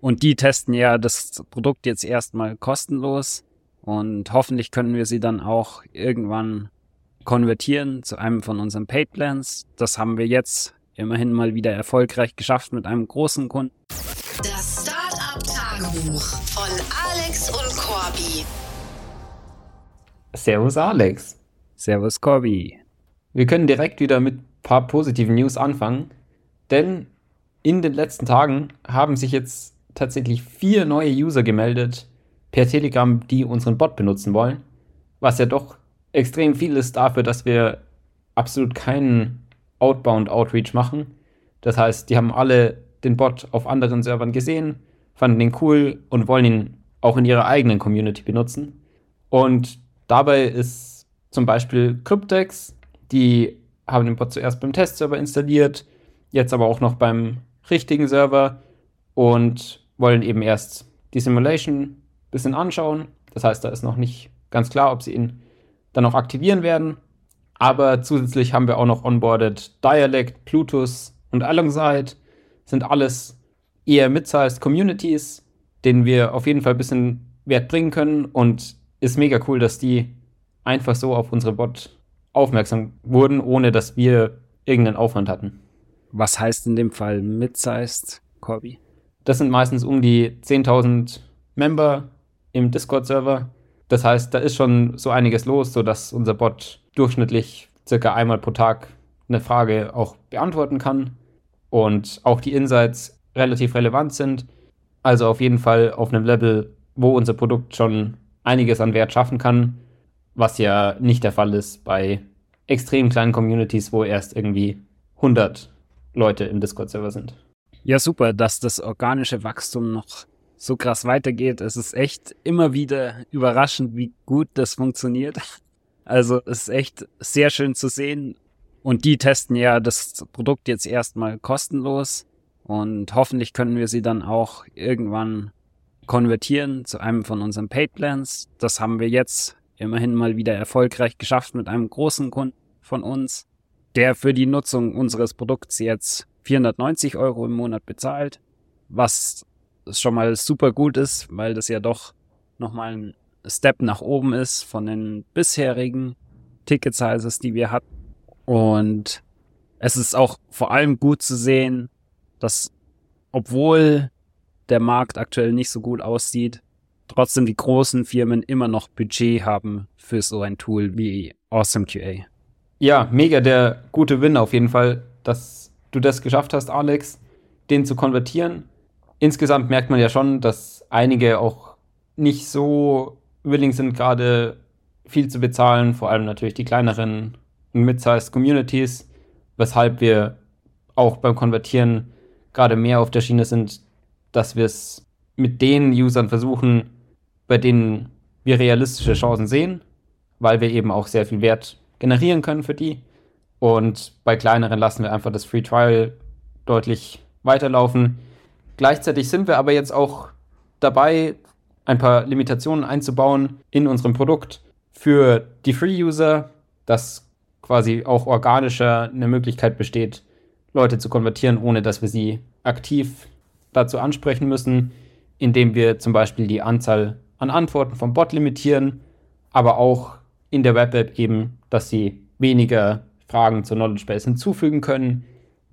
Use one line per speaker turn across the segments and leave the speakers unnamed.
Und die testen ja das Produkt jetzt erstmal kostenlos und hoffentlich können wir sie dann auch irgendwann konvertieren zu einem von unseren Paid Plans. Das haben wir jetzt immerhin mal wieder erfolgreich geschafft mit einem großen Kunden.
Das Startup Tagebuch von Alex und Corby.
Servus Alex.
Servus Corby.
Wir können direkt wieder mit ein paar positiven News anfangen, denn in den letzten Tagen haben sich jetzt tatsächlich vier neue User gemeldet per Telegram, die unseren Bot benutzen wollen, was ja doch extrem viel ist dafür, dass wir absolut keinen Outbound Outreach machen. Das heißt, die haben alle den Bot auf anderen Servern gesehen, fanden ihn cool und wollen ihn auch in ihrer eigenen Community benutzen. Und dabei ist zum Beispiel Cryptex, die haben den Bot zuerst beim Testserver installiert, jetzt aber auch noch beim richtigen Server und wollen eben erst die Simulation ein bisschen anschauen. Das heißt, da ist noch nicht ganz klar, ob sie ihn dann auch aktivieren werden. Aber zusätzlich haben wir auch noch onboarded Dialect, Plutus und Alongside. Sind alles eher mid-sized Communities, denen wir auf jeden Fall ein bisschen Wert bringen können. Und ist mega cool, dass die einfach so auf unsere Bot aufmerksam wurden, ohne dass wir irgendeinen Aufwand hatten.
Was heißt in dem Fall mid-sized, Corby?
Das sind meistens um die 10.000 Member im Discord-Server. Das heißt, da ist schon so einiges los, sodass unser Bot durchschnittlich circa einmal pro Tag eine Frage auch beantworten kann und auch die Insights relativ relevant sind. Also auf jeden Fall auf einem Level, wo unser Produkt schon einiges an Wert schaffen kann, was ja nicht der Fall ist bei extrem kleinen Communities, wo erst irgendwie 100 Leute im Discord-Server sind.
Ja, super, dass das organische Wachstum noch so krass weitergeht. Es ist echt immer wieder überraschend, wie gut das funktioniert. Also es ist echt sehr schön zu sehen. Und die testen ja das Produkt jetzt erstmal kostenlos. Und hoffentlich können wir sie dann auch irgendwann konvertieren zu einem von unseren Paid Plans. Das haben wir jetzt immerhin mal wieder erfolgreich geschafft mit einem großen Kunden von uns, der für die Nutzung unseres Produkts jetzt 490 Euro im Monat bezahlt, was schon mal super gut ist, weil das ja doch nochmal ein Step nach oben ist von den bisherigen Ticket Sizes, die wir hatten. Und es ist auch vor allem gut zu sehen, dass obwohl der Markt aktuell nicht so gut aussieht, trotzdem die großen Firmen immer noch Budget haben für so ein Tool wie AwesomeQA.
Ja, mega der gute Win auf jeden Fall, dass du das geschafft hast, Alex, den zu konvertieren insgesamt merkt man ja schon, dass einige auch nicht so willing sind, gerade viel zu bezahlen, vor allem natürlich die kleineren Mid-sized Communities, weshalb wir auch beim Konvertieren gerade mehr auf der Schiene sind, dass wir es mit den Usern versuchen, bei denen wir realistische Chancen sehen, weil wir eben auch sehr viel Wert generieren können für die. Und bei kleineren lassen wir einfach das Free Trial deutlich weiterlaufen. Gleichzeitig sind wir aber jetzt auch dabei, ein paar Limitationen einzubauen in unserem Produkt für die Free-User, dass quasi auch organischer eine Möglichkeit besteht, Leute zu konvertieren, ohne dass wir sie aktiv dazu ansprechen müssen, indem wir zum Beispiel die Anzahl an Antworten vom Bot limitieren, aber auch in der Web-App eben, dass sie weniger Fragen zur Knowledge Base hinzufügen können,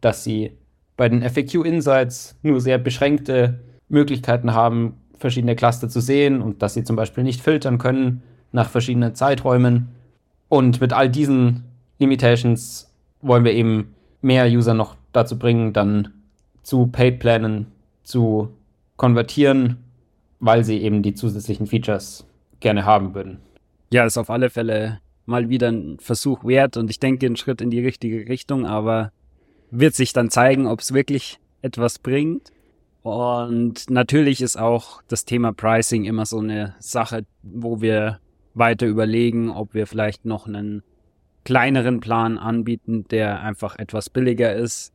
dass sie bei den FAQ Insights nur sehr beschränkte Möglichkeiten haben, verschiedene Cluster zu sehen und dass sie zum Beispiel nicht filtern können nach verschiedenen Zeiträumen. Und mit all diesen Limitations wollen wir eben mehr User noch dazu bringen, dann zu Paid-Planen zu konvertieren, weil sie eben die zusätzlichen Features gerne haben würden.
Ja, ist auf alle Fälle mal wieder ein Versuch wert und ich denke ein Schritt in die richtige Richtung, aber wird sich dann zeigen, ob es wirklich etwas bringt. Und natürlich ist auch das Thema Pricing immer so eine Sache, wo wir weiter überlegen, ob wir vielleicht noch einen kleineren Plan anbieten, der einfach etwas billiger ist.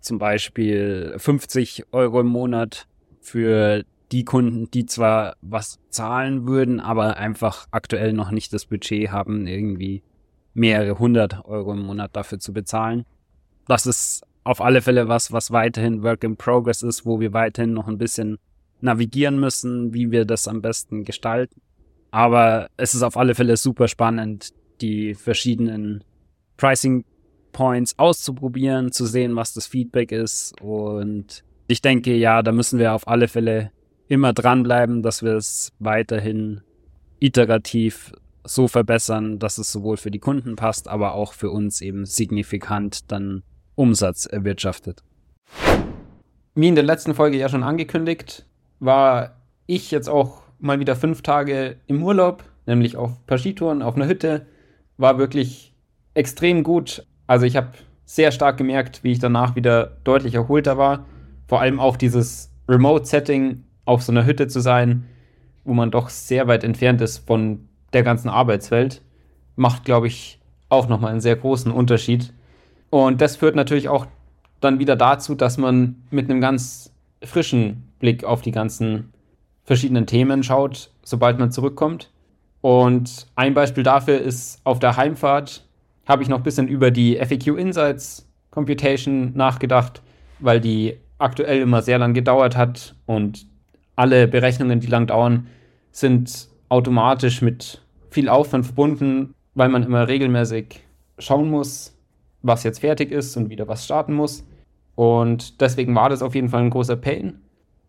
Zum Beispiel 50 Euro im Monat für die Kunden, die zwar was zahlen würden, aber einfach aktuell noch nicht das Budget haben, irgendwie mehrere hundert Euro im Monat dafür zu bezahlen das ist auf alle Fälle was, was weiterhin Work in Progress ist, wo wir weiterhin noch ein bisschen navigieren müssen, wie wir das am besten gestalten. Aber es ist auf alle Fälle super spannend, die verschiedenen Pricing Points auszuprobieren, zu sehen, was das Feedback ist. Und ich denke, ja, da müssen wir auf alle Fälle immer dranbleiben, dass wir es weiterhin iterativ so verbessern, dass es sowohl für die Kunden passt, aber auch für uns eben signifikant dann Umsatz erwirtschaftet.
Wie in der letzten Folge ja schon angekündigt, war ich jetzt auch mal wieder fünf Tage im Urlaub, nämlich auf paar Skitouren, auf einer Hütte. War wirklich extrem gut. Also ich habe sehr stark gemerkt, wie ich danach wieder deutlich erholter war. Vor allem auch dieses Remote-Setting auf so einer Hütte zu sein, wo man doch sehr weit entfernt ist von der ganzen Arbeitswelt, macht, glaube ich, auch nochmal einen sehr großen Unterschied. Und das führt natürlich auch dann wieder dazu, dass man mit einem ganz frischen Blick auf die ganzen verschiedenen Themen schaut, sobald man zurückkommt. Und ein Beispiel dafür ist auf der Heimfahrt habe ich noch ein bisschen über die FAQ Insights Computation nachgedacht, weil die aktuell immer sehr lang gedauert hat und alle Berechnungen, die lang dauern, sind automatisch mit viel Aufwand verbunden, weil man immer regelmäßig schauen muss, was jetzt fertig ist und wieder was starten muss. Und deswegen war das auf jeden Fall ein großer Pain.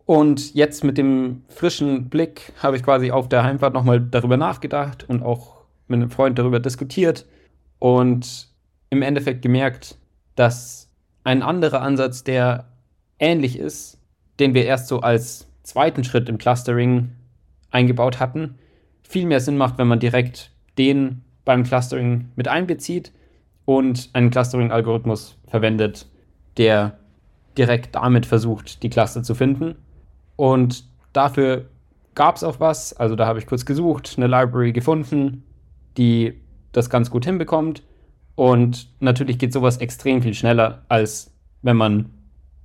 Und jetzt mit dem frischen Blick habe ich quasi auf der Heimfahrt nochmal darüber nachgedacht und auch mit einem Freund darüber diskutiert und im Endeffekt gemerkt, dass ein anderer Ansatz, der ähnlich ist, den wir erst so als zweiten Schritt im Clustering eingebaut hatten, viel mehr Sinn macht, wenn man direkt den beim Clustering mit einbezieht und einen Clustering-Algorithmus verwendet, der direkt damit versucht, die Cluster zu finden. Und dafür gab es auch was. Also da habe ich kurz gesucht, eine Library gefunden, die das ganz gut hinbekommt. Und natürlich geht sowas extrem viel schneller, als wenn man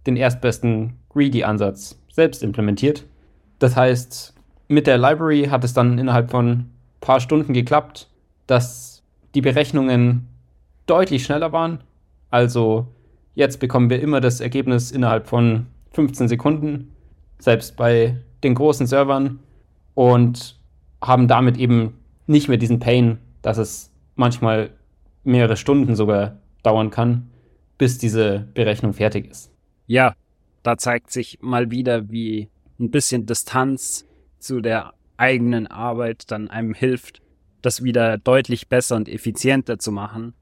den erstbesten Greedy-Ansatz selbst implementiert. Das heißt, mit der Library hat es dann innerhalb von ein paar Stunden geklappt, dass die Berechnungen deutlich schneller waren. Also jetzt bekommen wir immer das Ergebnis innerhalb von 15 Sekunden selbst bei den großen Servern und haben damit eben nicht mehr diesen Pain, dass es manchmal mehrere Stunden sogar dauern kann, bis diese Berechnung fertig ist.
Ja, da zeigt sich mal wieder, wie ein bisschen Distanz zu der eigenen Arbeit dann einem hilft, das wieder deutlich besser und effizienter zu machen.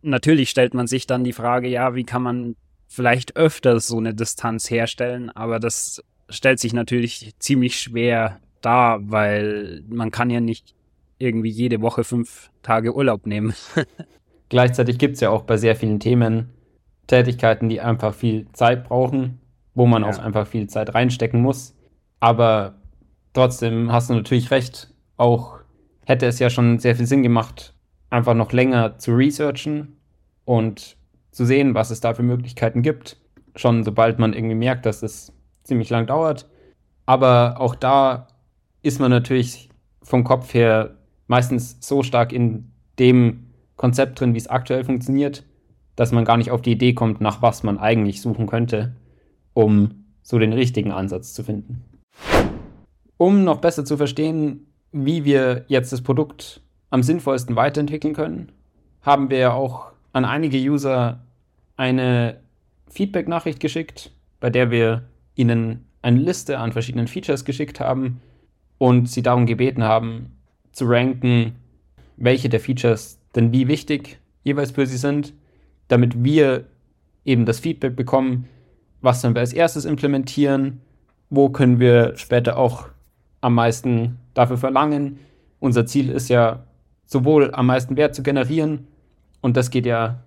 Natürlich stellt man sich dann die Frage, ja, wie kann man vielleicht öfter so eine Distanz herstellen, aber das stellt sich natürlich ziemlich schwer dar, weil man kann ja nicht irgendwie jede Woche fünf Tage Urlaub nehmen.
Gleichzeitig gibt es ja auch bei sehr vielen Themen Tätigkeiten, die einfach viel Zeit brauchen, wo man ja. auch einfach viel Zeit reinstecken muss. Aber trotzdem hast du natürlich recht, auch hätte es ja schon sehr viel Sinn gemacht, einfach noch länger zu researchen und zu sehen, was es da für Möglichkeiten gibt. Schon sobald man irgendwie merkt, dass es ziemlich lang dauert. Aber auch da ist man natürlich vom Kopf her meistens so stark in dem Konzept drin, wie es aktuell funktioniert, dass man gar nicht auf die Idee kommt, nach was man eigentlich suchen könnte, um so den richtigen Ansatz zu finden. Um noch besser zu verstehen, wie wir jetzt das Produkt am sinnvollsten weiterentwickeln können, haben wir auch an einige User eine Feedback-Nachricht geschickt, bei der wir ihnen eine Liste an verschiedenen Features geschickt haben und sie darum gebeten haben, zu ranken, welche der Features denn wie wichtig jeweils für sie sind, damit wir eben das Feedback bekommen, was sollen wir als erstes implementieren, wo können wir später auch am meisten dafür verlangen. Unser Ziel ist ja sowohl am meisten Wert zu generieren und das geht ja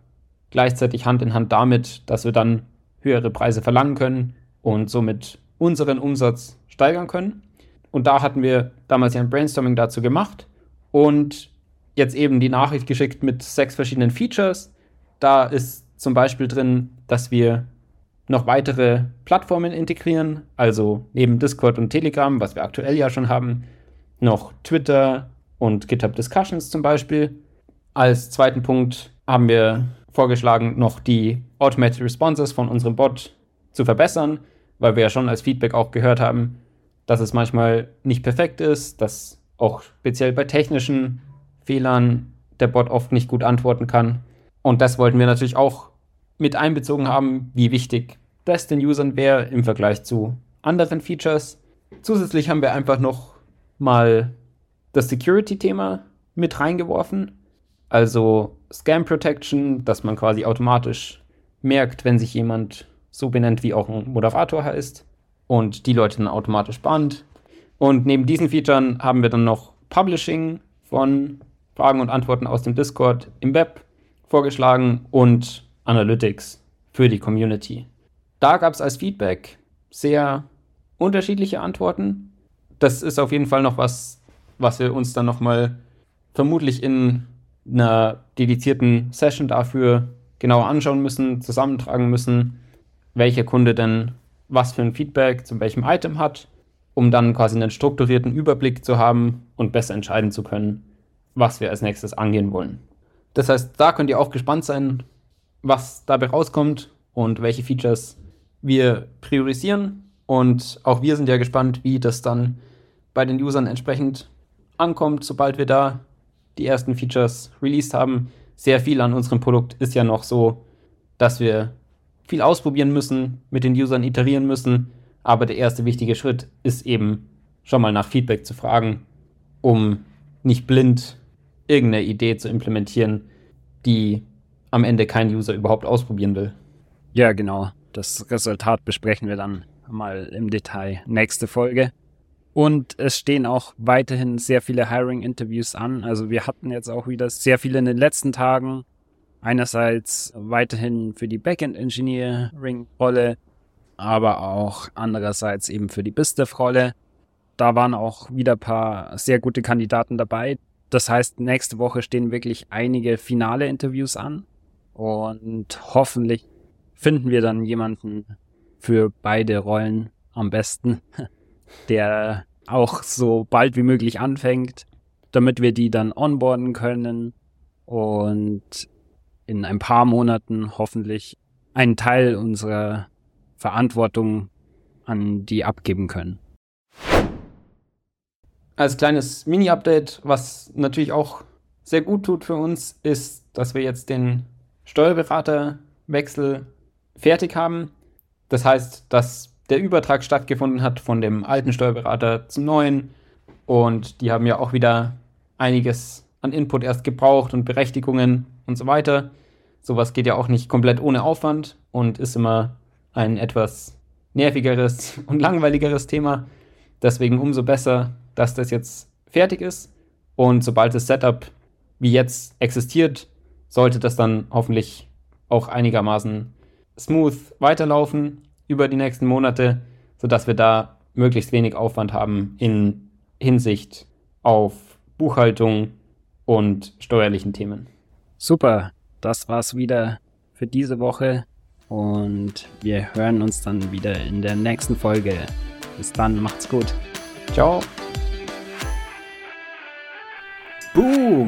gleichzeitig Hand in Hand damit, dass wir dann höhere Preise verlangen können und somit unseren Umsatz steigern können. Und da hatten wir damals ja ein Brainstorming dazu gemacht und jetzt eben die Nachricht geschickt mit sechs verschiedenen Features. Da ist zum Beispiel drin, dass wir noch weitere Plattformen integrieren, also neben Discord und Telegram, was wir aktuell ja schon haben, noch Twitter und GitHub Discussions zum Beispiel. Als zweiten Punkt haben wir vorgeschlagen, noch die Automated Responses von unserem Bot zu verbessern, weil wir ja schon als Feedback auch gehört haben, dass es manchmal nicht perfekt ist, dass auch speziell bei technischen Fehlern der Bot oft nicht gut antworten kann. Und das wollten wir natürlich auch mit einbezogen haben, wie wichtig das den Usern wäre im Vergleich zu anderen Features. Zusätzlich haben wir einfach noch mal das Security-Thema mit reingeworfen. Also Scam Protection, dass man quasi automatisch merkt, wenn sich jemand so benennt, wie auch ein Moderator heißt und die Leute dann automatisch bannt. Und neben diesen Features haben wir dann noch Publishing von Fragen und Antworten aus dem Discord im Web vorgeschlagen und Analytics für die Community. Da gab es als Feedback sehr unterschiedliche Antworten. Das ist auf jeden Fall noch was, was wir uns dann nochmal vermutlich in einer dedizierten Session dafür genauer anschauen müssen, zusammentragen müssen, welcher Kunde denn was für ein Feedback zu welchem Item hat, um dann quasi einen strukturierten Überblick zu haben und besser entscheiden zu können, was wir als nächstes angehen wollen. Das heißt, da könnt ihr auch gespannt sein, was dabei rauskommt und welche Features wir priorisieren. Und auch wir sind ja gespannt, wie das dann bei den Usern entsprechend ankommt, sobald wir da die ersten Features released haben. Sehr viel an unserem Produkt ist ja noch so, dass wir viel ausprobieren müssen, mit den Usern iterieren müssen. Aber der erste wichtige Schritt ist eben schon mal nach Feedback zu fragen, um nicht blind irgendeine Idee zu implementieren, die am Ende kein User überhaupt ausprobieren will.
Ja, genau. Das Resultat besprechen wir dann mal im Detail nächste Folge. Und es stehen auch weiterhin sehr viele Hiring-Interviews an. Also wir hatten jetzt auch wieder sehr viele in den letzten Tagen. Einerseits weiterhin für die Backend-Engineering-Rolle, aber auch andererseits eben für die BizDev-Rolle. Da waren auch wieder ein paar sehr gute Kandidaten dabei. Das heißt, nächste Woche stehen wirklich einige finale Interviews an und hoffentlich finden wir dann jemanden für beide Rollen am besten, der auch so bald wie möglich anfängt, damit wir die dann onboarden können und in ein paar Monaten hoffentlich einen Teil unserer Verantwortung an die abgeben können.
Als kleines Mini-Update, was natürlich auch sehr gut tut für uns, ist, dass wir jetzt den Steuerberaterwechsel fertig haben. Das heißt, dass der Übertrag stattgefunden hat von dem alten Steuerberater zum neuen. Und die haben ja auch wieder einiges an Input erst gebraucht und Berechtigungen und so weiter. Sowas geht ja auch nicht komplett ohne Aufwand und ist immer ein etwas nervigeres und langweiligeres Thema. Deswegen umso besser, dass das jetzt fertig ist. Und sobald das Setup wie jetzt existiert, sollte das dann hoffentlich auch einigermaßen smooth weiterlaufen über die nächsten Monate, sodass wir da möglichst wenig Aufwand haben in Hinsicht auf Buchhaltung und steuerlichen Themen.
Super, das war's wieder für diese Woche und wir hören uns dann wieder in der nächsten Folge. Bis dann, macht's gut.
Ciao.
Boom!